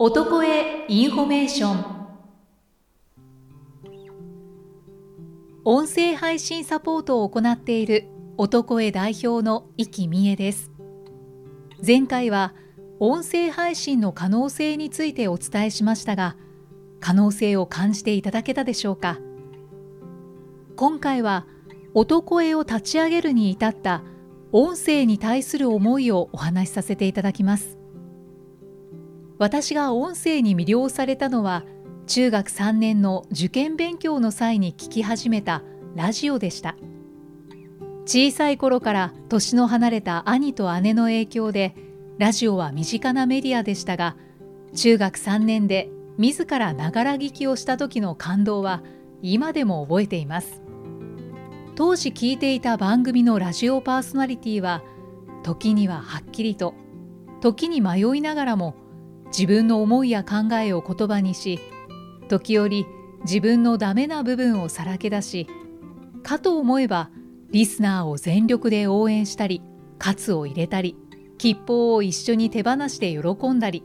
オトコエインフォメーション。音声配信サポートを行っているオトコエ代表の生きみえです。前回は音声配信の可能性についてお伝えしましたが可能性を感じていただけたでしょうか。今回はオトコエを立ち上げるに至った音声に対する思いをお話しさせていただきます。私が音声に魅了されたのは中学3年の受験勉強の際に聞き始めたラジオでした。小さい頃から年の離れた兄と姉の影響でラジオは身近なメディアでしたが中学3年で自らながら聞きをした時の感動は今でも覚えています。当時聞いていた番組のラジオパーソナリティは時にははっきりと時に迷いながらも自分の思いや考えを言葉にし時折自分のダメな部分をさらけ出しかと思えばリスナーを全力で応援したり喝を入れたり吉報を一緒に手放して喜んだり。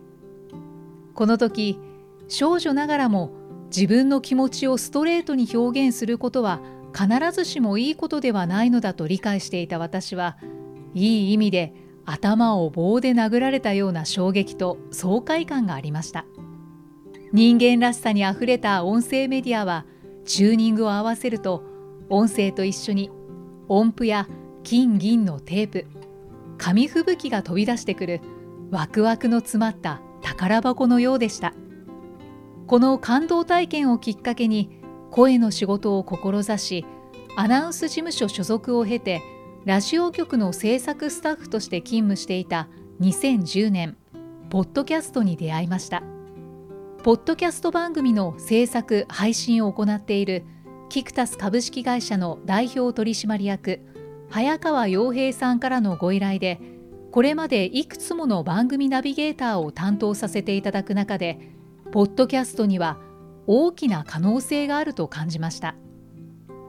この時少女ながらも自分の気持ちをストレートに表現することは必ずしもいいことではないのだと理解していた私はいい意味で頭を棒で殴られたような衝撃と爽快感がありました。人間らしさにあふれた音声メディアはチューニングを合わせると音声と一緒に音符や金銀のテープ紙吹雪が飛び出してくるワクワクの詰まった宝箱のようでした。この感動体験をきっかけに声の仕事を志しアナウンス事務所所属を経てラジオ局の制作スタッフとして勤務していた2010年ポッドキャストに出会いました。ポッドキャスト番組の制作配信を行っているキクタス株式会社の代表取締役早川洋平さんからのご依頼でこれまでいくつもの番組ナビゲーターを担当させていただく中でポッドキャストには大きな可能性があると感じました。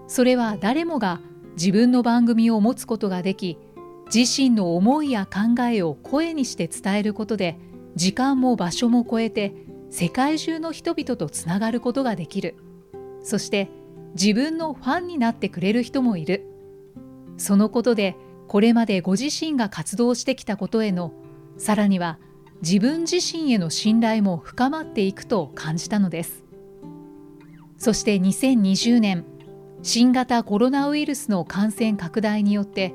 それは誰もが自分の番組を持つことができ自身の思いや考えを声にして伝えることで時間も場所も超えて世界中の人々とつながることができる。そして自分のファンになってくれる人もいる。そのことでこれまでご自身が活動してきたことへのさらには自分自身への信頼も深まっていくと感じたのです。そして2020年新型コロナウイルスの感染拡大によって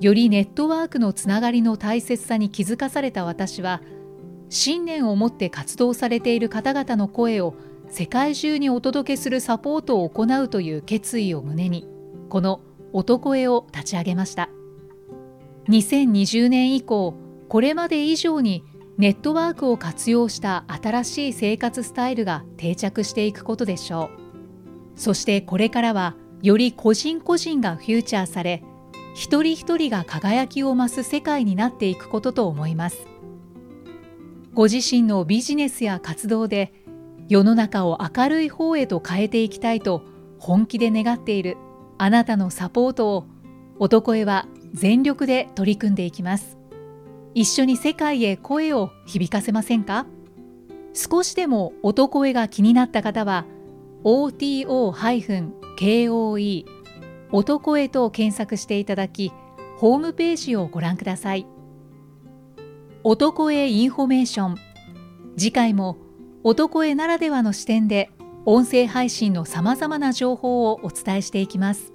よりネットワークのつながりの大切さに気づかされた私は信念を持って活動されている方々の声を世界中にお届けするサポートを行うという決意を胸にこの「男絵」を立ち上げました。2020年以降これまで以上にネットワークを活用した新しい生活スタイルが定着していくことでしょう。そしてこれからはより個人個人がフューチャーされ一人一人が輝きを増す世界になっていくことと思います。ご自身のビジネスや活動で世の中を明るい方へと変えていきたいと本気で願っているあなたのサポートをオトコエは全力で取り組んでいきます。一緒に世界へ声を響かせませんか？少しでもオトコエが気になった方は oto- KOE 男へと検索していただき、ホームページをご覧ください。オトコエインフォメーション。次回もオトコエならではの視点で音声配信のさまざまな情報をお伝えしていきます。